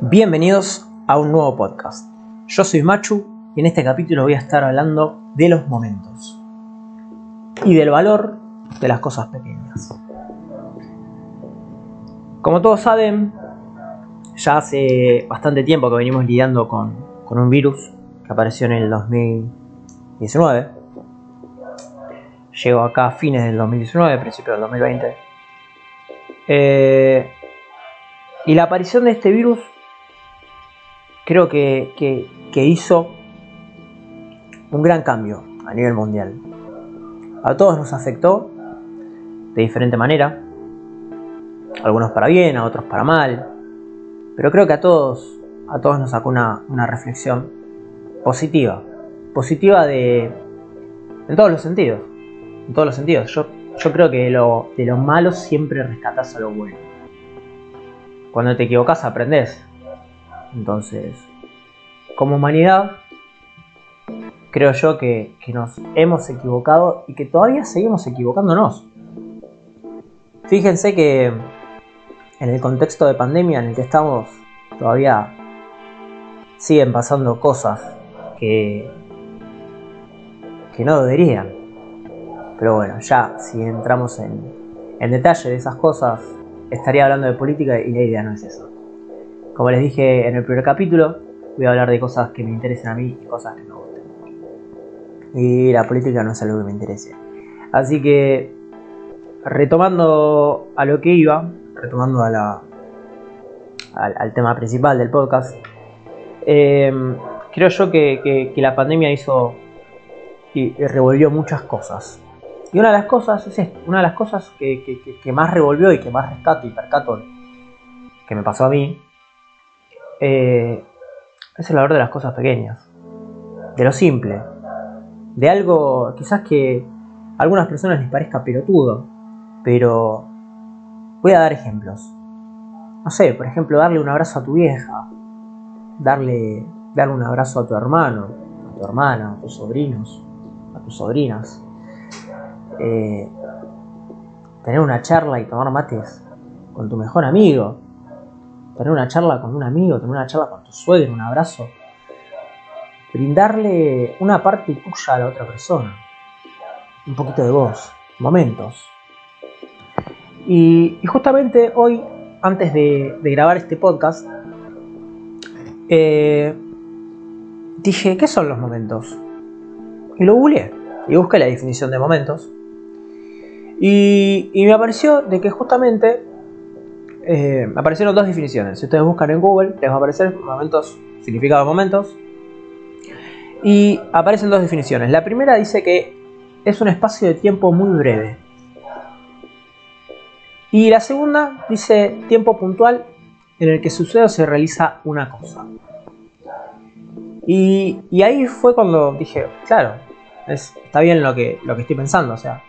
Bienvenidos a un nuevo podcast. Yo soy Machu y en este capítulo voy a estar hablando de los momentos y del valor de las cosas pequeñas. Como todos saben, ya hace bastante tiempo que venimos lidiando con, un virus que apareció en el 2019. Llegó acá a fines del 2019, principios del 2020. Eh, y la aparición de este virus creo que, hizo un gran cambio a nivel mundial. A todos nos afectó de diferente manera, algunos para bien, a otros para mal, pero creo que a todos, a todos nos sacó una, reflexión positiva, positiva de, en todos los sentidos, en todos los sentidos. Yo, yo creo que de lo, de lo malo siempre rescatas a lo bueno. Cuando te equivocas aprendes, entonces, como humanidad, creo yo que, nos hemos equivocado y que todavía seguimos equivocándonos. Fíjense que en el contexto de pandemia en el que estamos, todavía siguen pasando cosas que, que no deberían. Pero bueno, ya si entramos en, en detalle de esas cosas, estaría hablando de política y la idea no es eso. Como les dije en el primer capítulo, voy a hablar de cosas que me interesen a mí y cosas que me gusten. Y la política no es algo que me interese. Así que, retomando a lo que iba, retomando a la, al, tema principal del podcast, em, creo yo que, la pandemia hizo y, revolvió muchas cosas. Y una de las cosas es esto, una de las cosas que, que, más revolvió y que más rescato y percato que me pasó a mí eh, es el valor de las cosas pequeñas, de lo simple, de algo quizás que a algunas personas les parezca pelotudo, pero voy a dar ejemplos. No sé, por ejemplo, darle un abrazo a tu vieja, darle, darle un abrazo a tu hermano, a tu hermana, a tus sobrinos, a tus sobrinas. Eh, tener una charla y tomar mates con tu mejor amigo tener una charla con un amigo, tener una charla con tu suegro, un abrazo, brindarle una parte tuya a la otra persona, un poquito de voz, momentos. Y, justamente hoy, antes de, grabar este podcast, eh, dije, ¿qué son los momentos? Y lo googleé y busqué la definición de momentos. Y, y me apareció de que justamente eh, aparecieron dos definiciones. Si ustedes buscan en Google, les va a aparecer momentos, significado momentos. Y aparecen dos definiciones. La primera dice que es un espacio de tiempo muy breve. Y la segunda dice tiempo puntual en el que sucede o se realiza una cosa. Y, ahí fue cuando dije, claro, está bien lo que, lo que estoy pensando. O sea,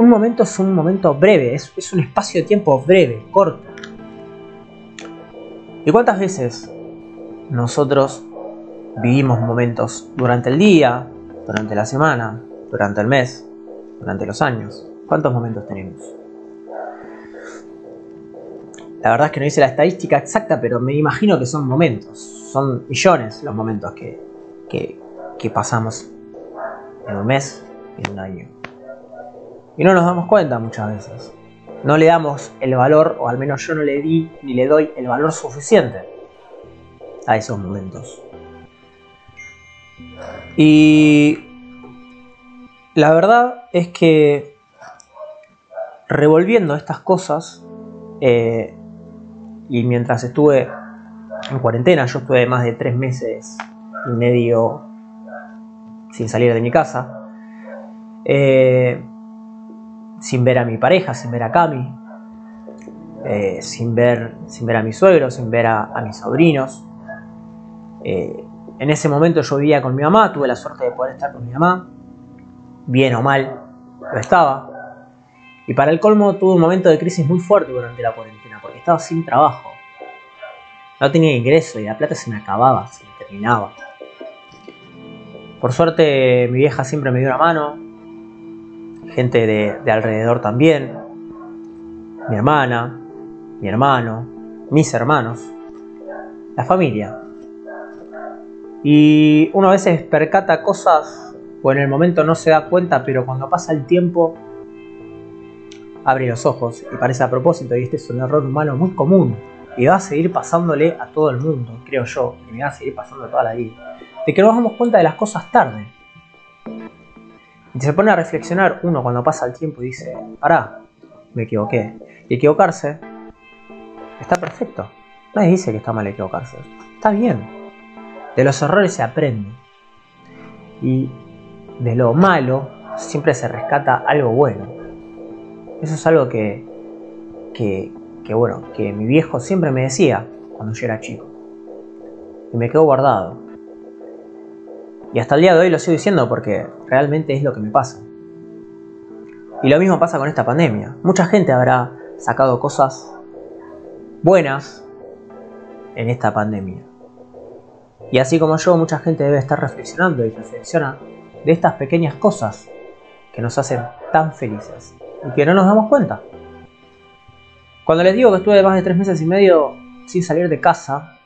un momento es un momento breve, es, un espacio de tiempo breve, corto. ¿Y cuántas veces nosotros vivimos momentos durante el día, durante la semana, durante el mes, durante los años? ¿Cuántos momentos tenemos? La verdad es que no hice la estadística exacta, pero me imagino que son momentos. Son millones los momentos que, que, pasamos en un mes, en un año. Y no nos damos cuenta muchas veces no le damos el valor, o al menos yo no le di ni le doy el valor suficiente a esos momentos. Y la verdad es que revolviendo estas cosas, eh, y mientras estuve en cuarentena, yo estuve más de tres meses y medio sin salir de mi casa, eh, sin ver a mi pareja, sin ver a Cami, eh, sin, ver, sin ver a mi suegro, sin ver a, mis sobrinos. Eh, en ese momento yo vivía con mi mamá, tuve la suerte de poder estar con mi mamá, bien o mal, lo estaba. Y para el colmo tuve un momento de crisis muy fuerte durante la cuarentena, porque estaba sin trabajo. No tenía ingreso y la plata se me acababa, se me terminaba. Por suerte mi vieja siempre me dio una mano, gente de, alrededor también, mi hermana, mi hermano, mis hermanos. la familia. Y uno a veces percata cosas o en el momento no se da cuenta, pero cuando pasa el tiempo abre los ojos y parece a propósito y este es un error humano muy común y va a seguir pasándole a todo el mundo, creo yo, y me va a seguir pasando toda la vida, de que nos damos cuenta de las cosas tarde. Y se pone a reflexionar uno cuando pasa el tiempo y dice, pará, me equivoqué. Y equivocarse está perfecto. Nadie dice que está mal equivocarse. Está bien. De los errores se aprende. Y de lo malo siempre se rescata algo bueno. Eso es algo que, que, bueno, que mi viejo siempre me decía cuando yo era chico. Y me quedó guardado. Y hasta el día de hoy lo sigo diciendo porque realmente es lo que me pasa. Y lo mismo pasa con esta pandemia. Mucha gente habrá sacado cosas buenas en esta pandemia. Y así como yo, mucha gente debe estar reflexionando y reflexiona de estas pequeñas cosas que nos hacen tan felices y que no nos damos cuenta. Cuando les digo que estuve más de tres meses y medio sin salir de casa,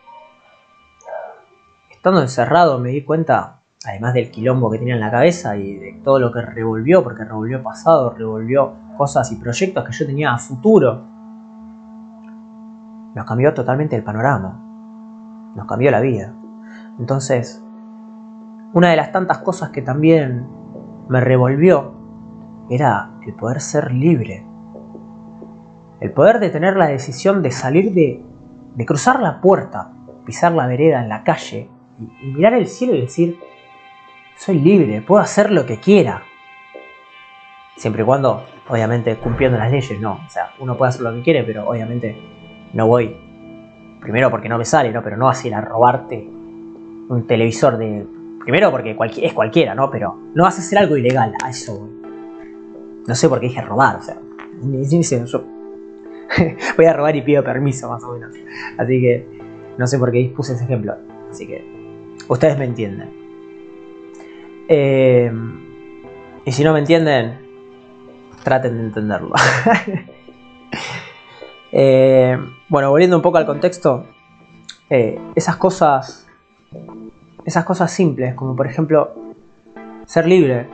estando encerrado me di cuenta, además del quilombo que tenía en la cabeza y de todo lo que revolvió, porque revolvió pasado, revolvió cosas y proyectos que yo tenía a futuro, nos cambió totalmente el panorama, nos cambió la vida. Entonces, una de las tantas cosas que también me revolvió era el poder ser libre. El poder de tener la decisión de salir de, de cruzar la puerta, pisar la vereda en la calle y, y mirar el cielo y decir, soy libre, puedo hacer lo que quiera. Siempre y cuando, obviamente, cumpliendo las leyes, no. O sea, uno puede hacer lo que quiere, pero obviamente no voy. Primero porque no me sale, ¿no? Pero no vas a ir a robarte un televisor de Primero porque es cualquiera, ¿no? Pero no vas a hacer algo ilegal, a eso No sé por qué dije robar, o sea, yo voy a robar y pido permiso, más o menos. Así que no sé por qué puse ese ejemplo. Así que ustedes me entienden. Eh, y si no me entienden, traten de entenderlo. Eh, bueno, volviendo un poco al contexto, eh, esas cosas esas cosas simples, como por ejemplo ser libre,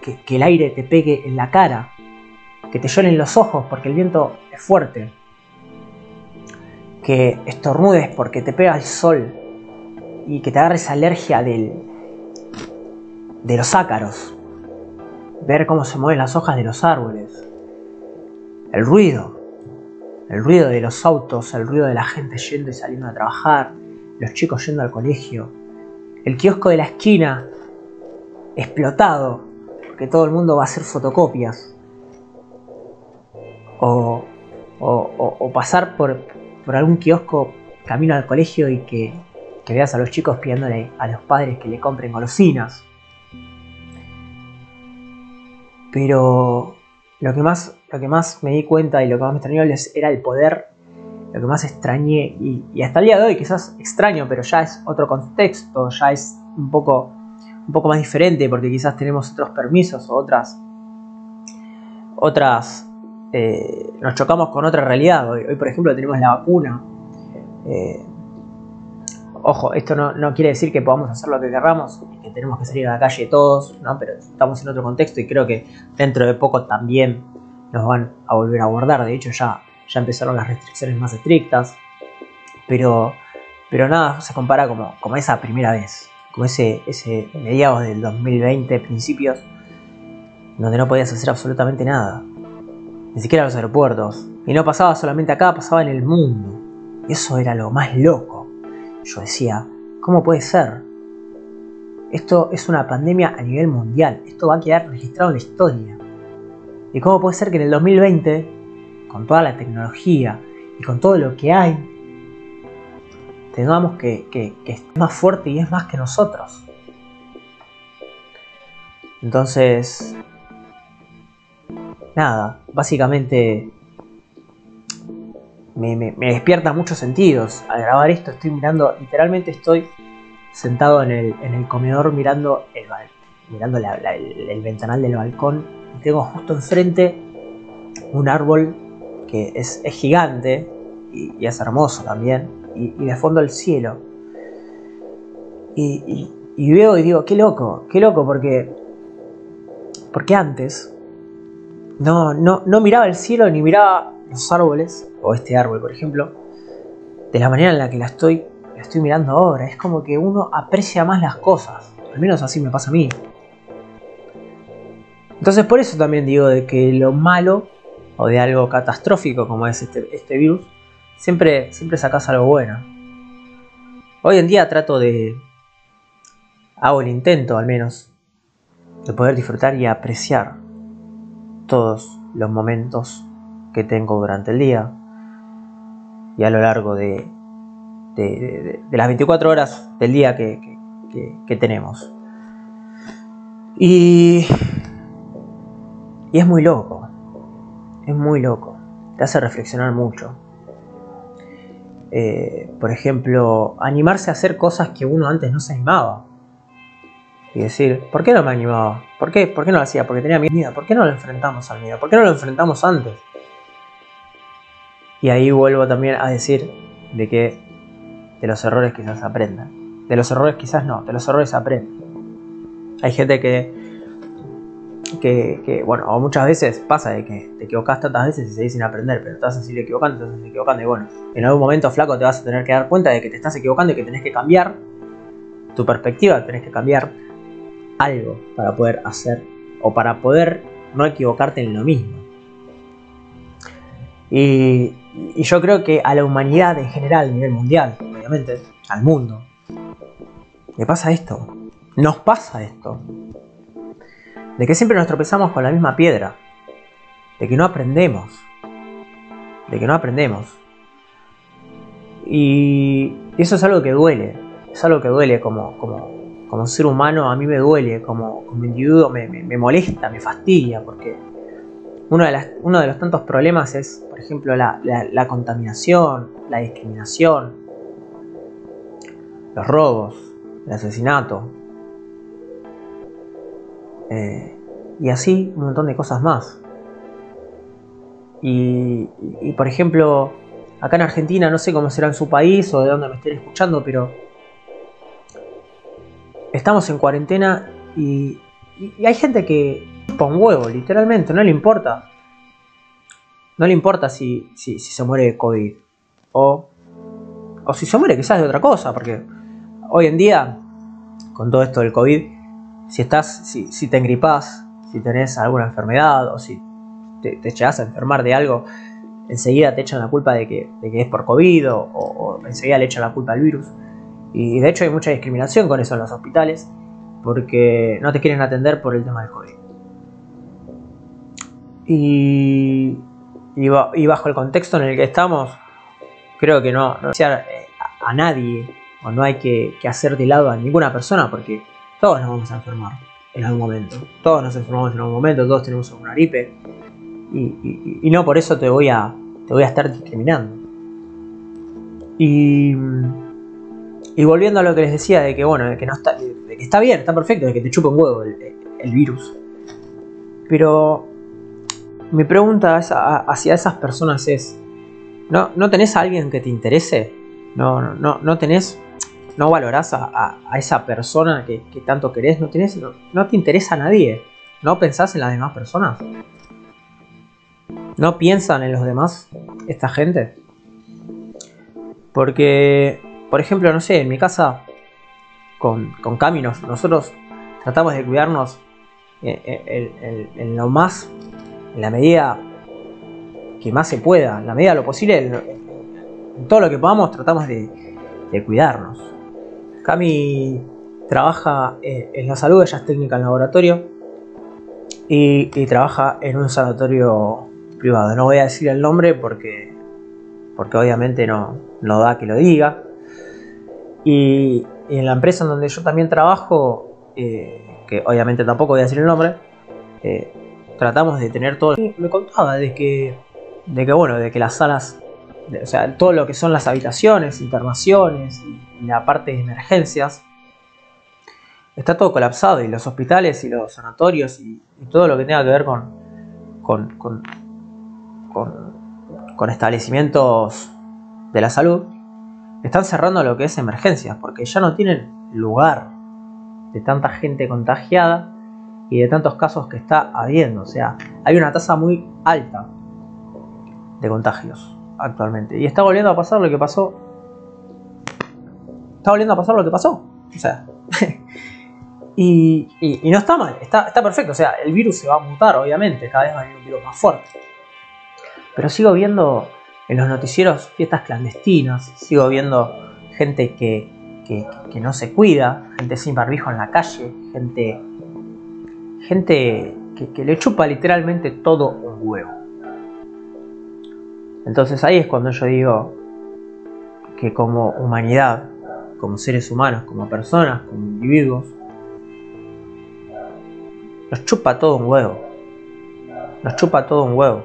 que, el aire te pegue en la cara, que te lloren los ojos porque el viento es fuerte, que estornudes porque te pega el sol y que te agarres alergia del, de los ácaros, ver cómo se mueven las hojas de los árboles, el ruido, el ruido de los autos, el ruido de la gente yendo y saliendo a trabajar, los chicos yendo al colegio, el kiosco de la esquina explotado, porque todo el mundo va a hacer fotocopias. O, pasar por, algún kiosco camino al colegio y que, veas a los chicos pidiéndole a los padres que le compren golosinas. Pero lo que más, lo que más me di cuenta y lo que más me extrañó era el poder lo que más extrañé y, hasta el día de hoy quizás extraño, pero ya es otro contexto, ya es un poco, un poco más diferente porque quizás tenemos otros permisos o otras, otras, eh, nos chocamos con otra realidad. Hoy, por ejemplo tenemos la vacuna. Eh, ojo, esto no, quiere decir que podamos hacer lo que querramos que tenemos que salir a la calle todos, ¿no? pero estamos en otro contexto y creo que dentro de poco también nos van a volver a abordar. De hecho, ya ya empezaron las restricciones más estrictas, pero, pero nada se compara como, como esa primera vez, como ese, ese mediados del 2020, principios, donde no podías hacer absolutamente nada, ni siquiera los aeropuertos, y no pasaba solamente acá, pasaba en el mundo, eso era lo más loco. Yo decía, ¿cómo puede ser? Esto es una pandemia a nivel mundial, esto va a quedar registrado en la historia. ¿Y cómo puede ser que en el 2020 con toda la tecnología y con todo lo que hay, tengamos que, que, es más fuerte y es más que nosotros. Entonces, nada, básicamente me, despierta muchos sentidos. Al grabar esto estoy mirando, literalmente estoy sentado en el, comedor mirando, el, mirando el, ventanal del balcón y tengo justo enfrente un árbol es, gigante y, es hermoso también. y, de fondo el cielo. Y, veo y digo, qué loco, qué loco, porque, porque antes no, no, no miraba el cielo ni miraba los árboles, o este árbol por ejemplo, de la manera en la que la estoy, la estoy mirando ahora. Es como que uno aprecia más las cosas, al menos así me pasa a mí. Entonces por eso también digo de que lo malo o de algo catastrófico como es este, este virus, siempre, siempre sacas algo bueno. Hoy en día trato de, hago el intento al menos, de poder disfrutar y apreciar todos los momentos que tengo durante el día y a lo largo de, de, las 24 horas del día que, que tenemos. Y y es muy loco. Es muy loco. Te hace reflexionar mucho. Eh, por ejemplo, animarse a hacer cosas que uno antes no se animaba. Y decir, ¿por qué no me animaba? ¿Por qué, ¿Por qué no lo hacía? Porque tenía miedo. ¿Por qué no lo enfrentamos al miedo? ¿Por qué no lo enfrentamos antes? Y ahí vuelvo también a decir de que de los errores quizás aprendan. De los errores quizás no, de los errores aprenden. Hay gente que que, bueno, o muchas veces pasa de que te equivocas tantas veces y seguís sin aprender, pero te vas a seguir equivocando, te seguir equivocando y bueno, en algún momento flaco te vas a tener que dar cuenta de que te estás equivocando y que tenés que cambiar tu perspectiva, tenés que cambiar algo para poder hacer o para poder no equivocarte en lo mismo. Y, y yo creo que a la humanidad en general, a nivel mundial, obviamente, al mundo, le pasa esto. Nos pasa esto. De que siempre nos tropezamos con la misma piedra, de que no aprendemos, de que no aprendemos. Y eso es algo que duele, es algo que duele como, como, como ser humano, a mí me duele, como, como individuo me, molesta, me fastidia, porque uno de, uno de, los tantos problemas es, por ejemplo, la, la, contaminación, la discriminación, los robos, el asesinato, eh, y así un montón de cosas más. Y, por ejemplo, acá en Argentina, no sé cómo será en su país o de dónde me estén escuchando, pero estamos en cuarentena y, hay gente que pone un huevo, literalmente, no le importa. No le importa si, si, se muere de COVID o, o si se muere quizás de otra cosa, porque hoy en día, con todo esto del COVID, si estás, si, si te engripas, si tenés alguna enfermedad o si te, te a enfermar de algo, enseguida te echan la culpa de que, es por COVID o, enseguida le echan la culpa al virus. Y de hecho hay mucha discriminación con eso en los hospitales porque no te quieren atender por el tema del COVID. Y, y, bajo el contexto en el que estamos, creo que no, no a, a nadie o no hay que, hacer de lado a ninguna persona porque todos nos vamos a enfermar en algún momento. Todos nos enfermamos en algún momento, todos tenemos una gripe. Y, no por eso te voy a, te voy a estar discriminando. Y, y volviendo a lo que les decía de que bueno, de que está, bien, está perfecto, de que te chupa un huevo el, virus. Pero mi pregunta hacia esas personas es, ¿no, ¿no tenés a alguien que te interese? ¿No, no, no tenés no valorás a, esa persona que, tanto querés, no, tenés, no, te interesa a nadie, no pensás en las demás personas. No piensan en los demás, esta gente. Porque, por ejemplo, no sé, en mi casa, con, con Caminos, nosotros tratamos de cuidarnos en, lo más, en la medida que más se pueda, en la medida de lo posible, en, todo lo que podamos, tratamos de cuidarnos. Cami trabaja eh, en la salud, ella es técnica en laboratorio y, trabaja en un sanatorio privado. No voy a decir el nombre porque, porque obviamente no, da que lo diga. Y, en la empresa en donde yo también trabajo, eh, que obviamente tampoco voy a decir el nombre, eh, tratamos de tener todo. Me contaba de que, de que bueno, de que las salas o sea, todo lo que son las habitaciones, internaciones y la parte de emergencias, está todo colapsado y los hospitales y los sanatorios y, todo lo que tenga que ver con, con, con, establecimientos de la salud están cerrando lo que es emergencias, porque ya no tienen lugar de tanta gente contagiada y de tantos casos que está habiendo. O sea, hay una tasa muy alta de contagios actualmente. Y está volviendo a pasar lo que pasó. Está volviendo a pasar lo que pasó. O sea. y, no está mal, está, perfecto. O sea, el virus se va a mutar, obviamente. Cada vez va a venir un virus más fuerte. Pero sigo viendo en los noticieros fiestas clandestinas. Sigo viendo gente que, que, no se cuida. Gente sin barbijo en la calle. Gente. Gente que, le chupa literalmente todo un huevo. Entonces ahí es cuando yo digo que como humanidad, como seres humanos, como personas, como individuos, nos chupa todo un huevo. Nos chupa todo un huevo.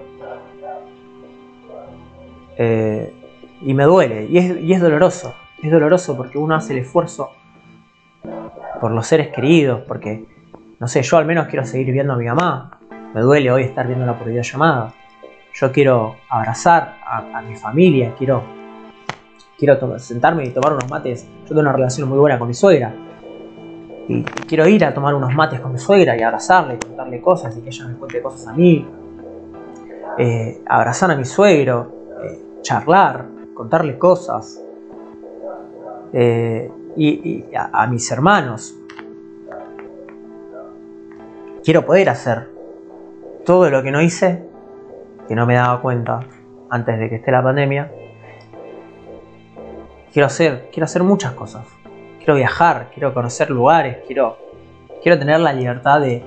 Eh, y me duele, y es, y es doloroso. Es doloroso porque uno hace el esfuerzo por los seres queridos, porque, no sé, yo al menos quiero seguir viendo a mi mamá. Me duele hoy estar viéndola por videollamada yo quiero abrazar a, mi familia, quiero, quiero sentarme y tomar unos mates. Yo tengo una relación muy buena con mi suegra. Y quiero ir a tomar unos mates con mi suegra y abrazarle, y contarle cosas y que ella me cuente cosas a mí. Eh, abrazar a mi suegro, eh, charlar, contarle cosas. Eh, y, a mis hermanos. Quiero poder hacer todo lo que no hice que no me daba cuenta antes de que esté la pandemia. Quiero hacer, quiero hacer muchas cosas. Quiero viajar, quiero conocer lugares, quiero, quiero tener la libertad de,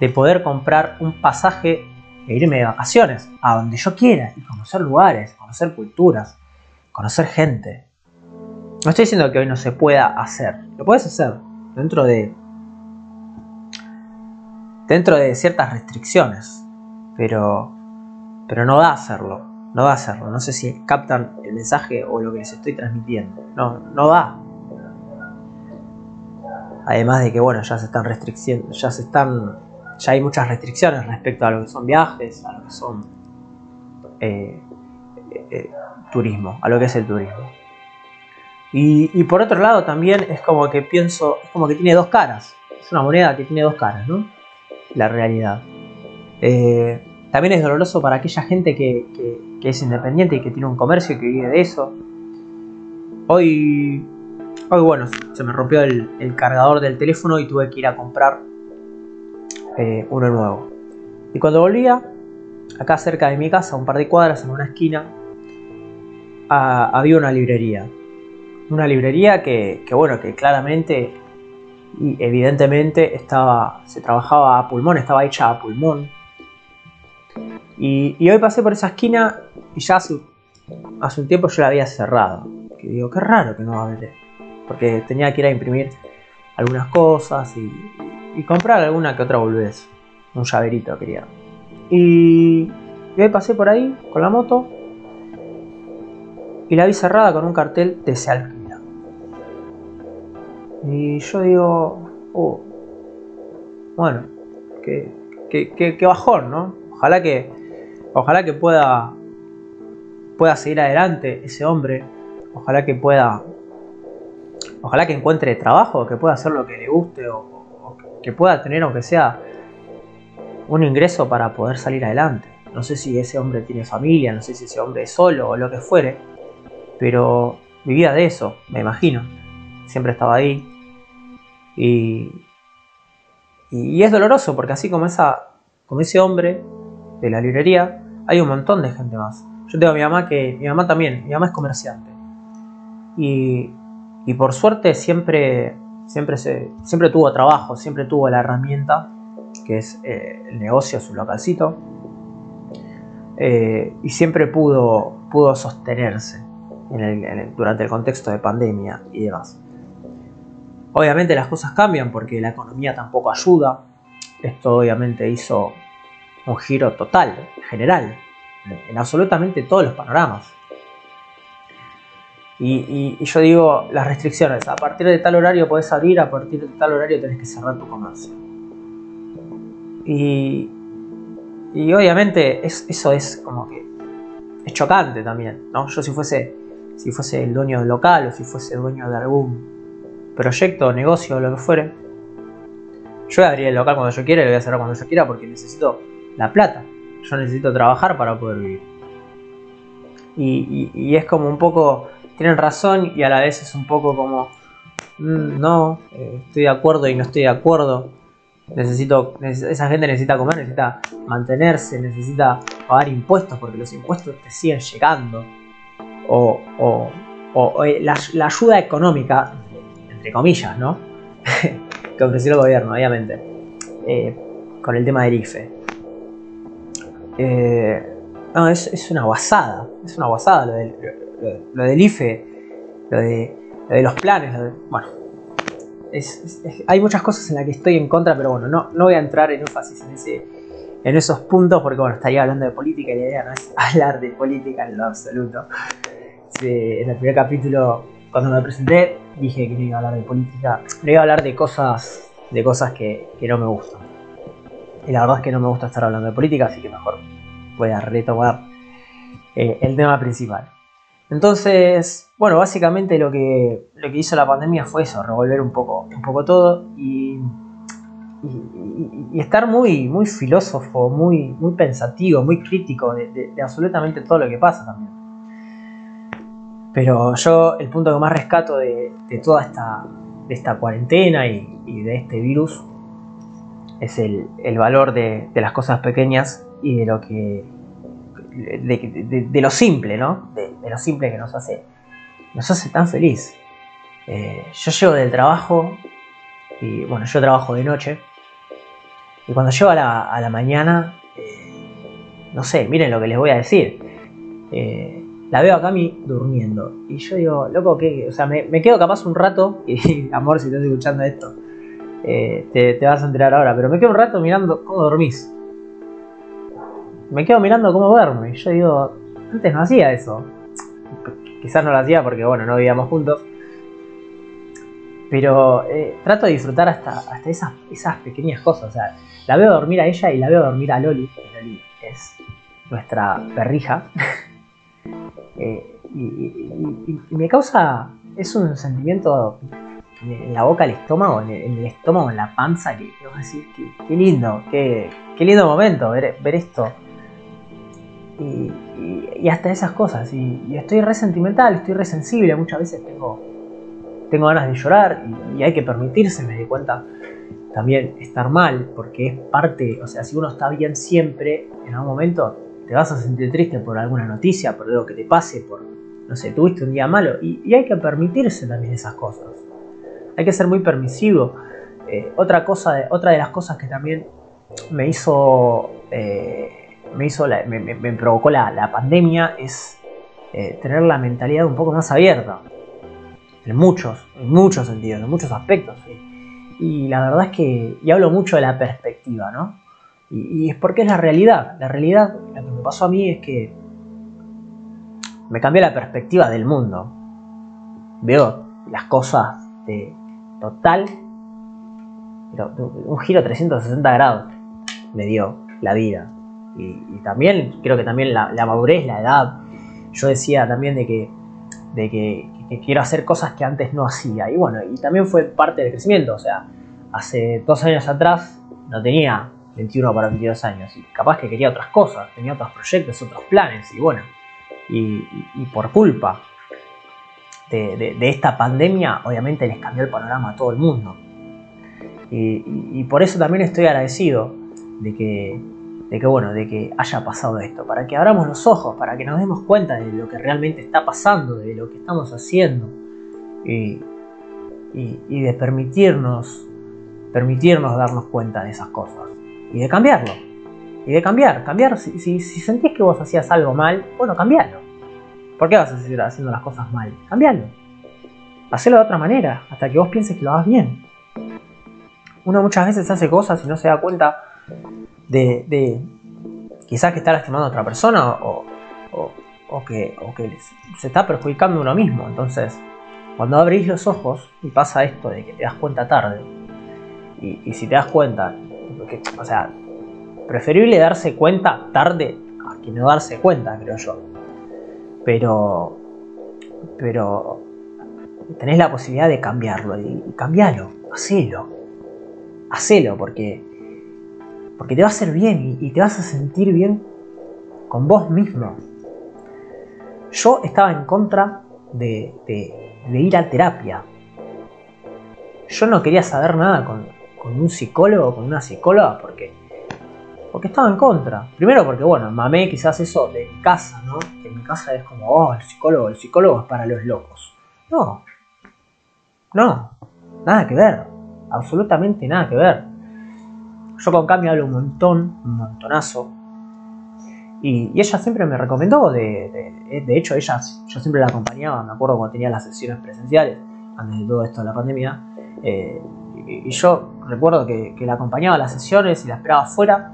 de poder comprar un pasaje e irme de vacaciones a donde yo quiera y conocer lugares, conocer culturas, conocer gente. No estoy diciendo que hoy no se pueda hacer, lo puedes hacer dentro de dentro de ciertas restricciones, pero pero no da hacerlo, no da hacerlo. No sé si captan el mensaje o lo que les estoy transmitiendo. No, no da. Además de que, bueno, ya se están restricciones, ya se están, ya hay muchas restricciones respecto a lo que son viajes, a lo que son eh, eh, eh, turismo, a lo que es el turismo. Y, y, por otro lado también es como que pienso, es como que tiene dos caras. Es una moneda que tiene dos caras, ¿no? La realidad. Eh, también es doloroso para aquella gente que, es independiente y que tiene un comercio y que vive de eso. Hoy, hoy bueno, se me rompió el, cargador del teléfono y tuve que ir a comprar eh, uno nuevo. Y cuando volvía, acá cerca de mi casa, un par de cuadras en una esquina, había una librería. Una librería que, que, bueno, que claramente y evidentemente estaba, se trabajaba a pulmón, estaba hecha a pulmón y, hoy pasé por esa esquina y ya hace, un tiempo yo la había cerrado. Que digo, qué raro que no abre. Porque tenía que ir a imprimir algunas cosas y, comprar alguna que otra boludez. Un llaverito quería. Y, hoy pasé por ahí con la moto y la vi cerrada con un cartel de se alquila. Y yo digo, oh, bueno, qué, qué bajón, ¿no? Ojalá que, Ojalá que pueda, pueda seguir adelante ese hombre. Ojalá que pueda. Ojalá que encuentre trabajo, que pueda hacer lo que le guste o, que pueda tener, aunque sea, un ingreso para poder salir adelante. No sé si ese hombre tiene familia, no sé si ese hombre es solo o lo que fuere, pero vivía de eso, me imagino. Siempre estaba ahí. Y, y es doloroso porque así como, esa, como ese hombre de la librería, hay un montón de gente más. Yo tengo a mi mamá que, mi mamá también, mi mamá es comerciante. Y, y por suerte siempre, siempre, se, siempre tuvo trabajo, siempre tuvo la herramienta, que es eh, el negocio, su localcito. Eh, y siempre pudo, pudo sostenerse durante el contexto de pandemia y demás. Obviamente las cosas cambian porque la economía tampoco ayuda. Esto obviamente hizo un giro total, general, en absolutamente todos los panoramas. Y, yo digo, las restricciones, a partir de tal horario puedes abrir, a partir de tal horario tenés que cerrar tu comercio. Y, y obviamente eso es como que es chocante también, ¿no? Yo si fuese, si fuese el dueño del local o si fuese dueño de algún proyecto o negocio o lo que fuere, yo voy a abrir el local cuando yo quiera y lo voy a cerrar cuando yo quiera porque necesito la plata. Yo necesito trabajar para poder vivir. Y, es como un poco, tienen razón y a la vez es un poco como, mm, no, eh, estoy de acuerdo y no estoy de acuerdo. Necesito, esa gente necesita comer, necesita mantenerse, necesita pagar impuestos porque los impuestos te siguen llegando. O, o, eh, la, ayuda económica, entre comillas, ¿no? que ofreció el gobierno, obviamente, eh, con el tema del IFE. Eh, no, es, una guasada, es una guasada lo del, lo, IFE, lo de, los planes, bueno, hay muchas cosas en las que estoy en contra, pero bueno, no, no voy a entrar en énfasis en, ese, en esos puntos porque bueno, estaría hablando de política y la idea no es hablar de política en lo absoluto. en el primer capítulo, cuando me presenté, dije que no iba a hablar de política, no iba a hablar de cosas, de cosas que, no me gustan. Y la verdad es que no me gusta estar hablando de política, así que mejor voy a retomar eh, el tema principal. Entonces, bueno, básicamente lo que, lo que hizo la pandemia fue eso, revolver un poco, un poco todo y, y, estar muy, muy filósofo, muy, muy pensativo, muy crítico de, absolutamente todo lo que pasa también. Pero yo el punto que más rescato de, toda esta, de esta cuarentena y, de este virus es el, el valor de, las cosas pequeñas y de lo que de, lo simple, ¿no? De, lo simple que nos hace, nos hace tan feliz. Eh, yo llego del trabajo y bueno, yo trabajo de noche y cuando llego a la, mañana, eh, no sé, miren lo que les voy a decir. Eh, la veo a Cami durmiendo y yo digo, loco, que, o sea, me, quedo capaz un rato y amor, si estás escuchando esto, te, te vas a enterar ahora, pero me quedo un rato mirando cómo dormís me quedo mirando cómo duerme. Y yo digo, antes no hacía eso. Quizás no lo hacía porque, bueno, no vivíamos juntos. Pero eh, trato de disfrutar hasta, hasta esas, esas pequeñas cosas. O sea, la veo dormir a ella y la veo dormir a Loli. Loli es nuestra perrija. Eh, y, me causa. Es un sentimiento en la boca, el estómago, en el, estómago, en la panza, que, que decir, qué, lindo, qué, qué, lindo momento ver, ver esto y, hasta esas cosas. Y, estoy re sentimental, estoy re sensible, muchas veces tengo, tengo ganas de llorar y, hay que permitirse, me di cuenta también estar mal, porque es parte, o sea, si uno está bien siempre, en algún momento te vas a sentir triste por alguna noticia, por algo que te pase, por, no sé, tuviste un día malo, y, hay que permitirse también esas cosas. Hay que ser muy permisivo. Eh, otra, cosa de, otra de las cosas que también me hizo eh, me, hizo me, provocó la, pandemia es eh, tener la mentalidad un poco más abierta. En muchos, en muchos sentidos, en muchos aspectos. Y la verdad es que, y hablo mucho de la perspectiva, ¿no? Y, es porque es la realidad. La realidad, lo que me pasó a mí es que me cambió la perspectiva del mundo. Veo las cosas de total, un giro 360 grados me dio la vida y, también creo que también la, madurez, la edad. Yo decía también de que, de que, quiero hacer cosas que antes no hacía. Y bueno, y también fue parte del crecimiento. O sea, hace dos años atrás no tenía 21 para 22 años y capaz que quería otras cosas, tenía otros proyectos, otros planes. Y bueno, y, por culpa de, esta pandemia, obviamente les cambió el panorama a todo el mundo. y por eso también estoy agradecido de que de que bueno, de que haya pasado esto, para que abramos los ojos, para que nos demos cuenta de lo que realmente está pasando, de lo que estamos haciendo y, de permitirnos, permitirnos darnos cuenta de esas cosas y de cambiarlo. Y de cambiar, cambiar, si, si, sentís que vos hacías algo mal, bueno, cambiarlo. ¿Por qué vas a seguir haciendo las cosas mal? Cambiarlo. Hacelo de otra manera, hasta que vos pienses que lo hagas bien. Uno muchas veces hace cosas y no se da cuenta de, quizás que está lastimando a otra persona o, que, se está perjudicando uno mismo. Entonces, cuando abrís los ojos y pasa esto de que te das cuenta tarde, y, si te das cuenta, o sea, preferible darse cuenta tarde a que no darse cuenta, creo yo. Pero, pero tenés la posibilidad de cambiarlo y, cambiarlo, hacelo, hacelo porque, porque te va a hacer bien y, te vas a sentir bien con vos mismo. Yo estaba en contra de, ir a terapia. Yo no quería saber nada con, con un psicólogo con una psicóloga porque porque estaba en contra. Primero porque, bueno, mamé quizás eso de mi casa, ¿no? Que en mi casa es como, oh, el psicólogo, el psicólogo es para los locos. No. No. Nada que ver. Absolutamente nada que ver. Yo con Cami hablo un montón, un montonazo. Y, ella siempre me recomendó, de, de, hecho ella, yo siempre la acompañaba, me acuerdo cuando tenía las sesiones presenciales, antes de todo esto de la pandemia, eh, y, yo recuerdo que, que, la acompañaba a las sesiones y la esperaba afuera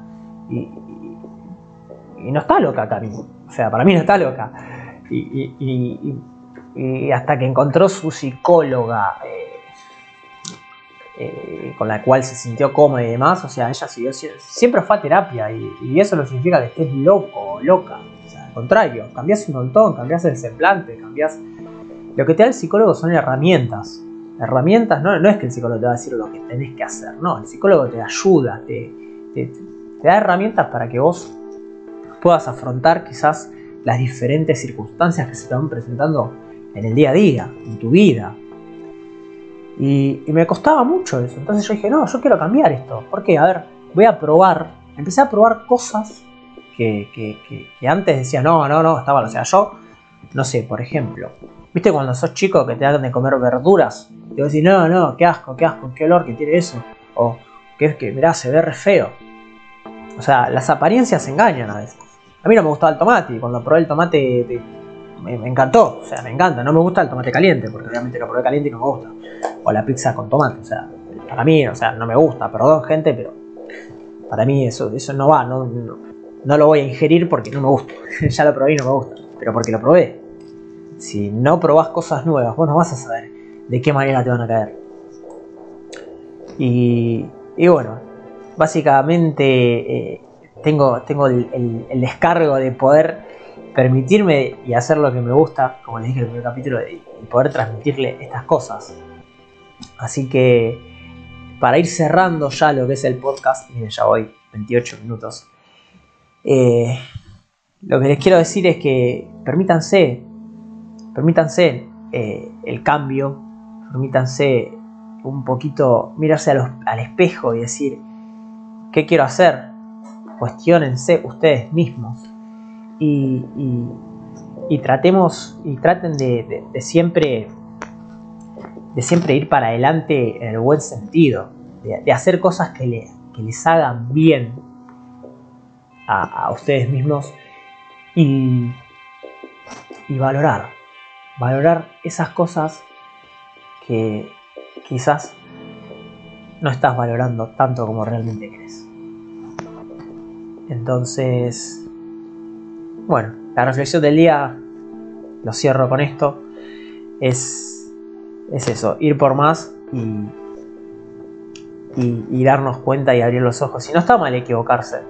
y, no está loca Cami. O sea, para mí no está loca. Y, hasta que encontró su psicóloga eh, eh, con la cual se sintió cómoda y demás, o sea, ella siguió, siempre fue a terapia y, eso no significa que estés loco o loca. O sea, al contrario, cambias un montón, cambias el semblante, cambias... Lo que te da el psicólogo son herramientas. Herramientas, no, no es que el psicólogo te va a decir lo que tenés que hacer, no, el psicólogo te ayuda, te, da herramientas para que vos puedas afrontar quizás las diferentes circunstancias que se te van presentando en el día a día, en tu vida. Y, me costaba mucho eso. Entonces yo dije, no, yo quiero cambiar esto. ¿Por qué? A ver, voy a probar. Empecé a probar cosas que, que, antes decía, no, no, no, estaba. O sea, yo, no sé, por ejemplo, ¿viste cuando sos chico que te dan de comer verduras? Y vos decís, no, no, qué asco, qué asco, qué olor que tiene eso. O que es que, mirá, se ve re feo. O sea, las apariencias engañan a veces. A mí no me gustaba el tomate y cuando probé el tomate me, encantó. O sea, me encanta. No me gusta el tomate caliente porque obviamente lo probé caliente y no me gusta. O la pizza con tomate. O sea, para mí, o sea, no me gusta. Perdón, gente, pero para mí eso, eso no va. No, no, lo voy a ingerir porque no me gusta. ya lo probé y no me gusta. Pero porque lo probé. Si no probás cosas nuevas, vos no vas a saber de qué manera te van a caer. Y, y bueno, básicamente eh, tengo, tengo el, descargo de poder permitirme y hacer lo que me gusta, como les dije en el primer capítulo, y poder transmitirle estas cosas. Así que para ir cerrando ya lo que es el podcast, miren, ya voy 28 minutos. Eh, lo que les quiero decir es que permítanse, permítanse eh, el cambio, permítanse un poquito mirarse al espejo y decir, ¿Qué quiero hacer? Cuestiónense ustedes mismos y, tratemos y traten de, siempre de siempre ir para adelante en el buen sentido, de, hacer cosas que, les hagan bien a, ustedes mismos y, y valorar, valorar esas cosas que quizás no estás valorando tanto como realmente crees. Entonces, bueno, la reflexión del día, lo cierro con esto, es, es eso, ir por más y, y, darnos cuenta y abrir los ojos. Y no está mal equivocarse,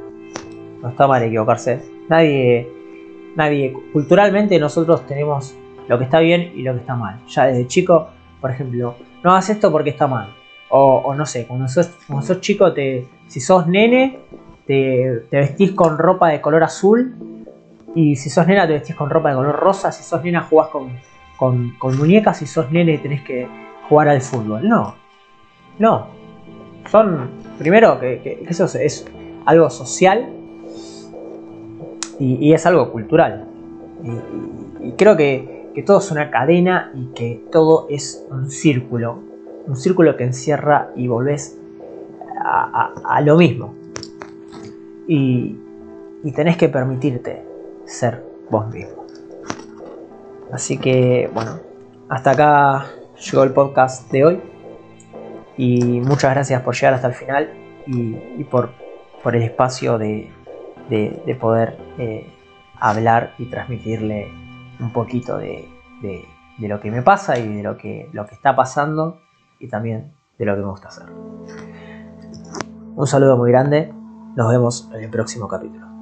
no está mal equivocarse. Nadie, nadie, culturalmente nosotros tenemos lo que está bien y lo que está mal. Ya desde chico, por ejemplo, no hagas esto porque está mal. O, no sé, cuando sos, chico, te, si sos nene, te, vestís con ropa de color azul y si sos nena te vestís con ropa de color rosa, si sos nena jugás con, con, muñecas, si sos nene tenés que jugar al fútbol. No, no. Son, primero, que, eso es, algo social y, es algo cultural. Y, creo que, que todo es una cadena y que todo es un círculo. Un círculo que encierra y volvés a lo mismo y, tenés que permitirte ser vos mismo. Así que bueno, hasta acá llegó el podcast de hoy y muchas gracias por llegar hasta el final y, por, el espacio de, poder eh, hablar y transmitirle un poquito de, lo que me pasa y de lo que, lo que está pasando y también de lo que me gusta hacer. Un saludo muy grande nos vemos en el próximo capítulo.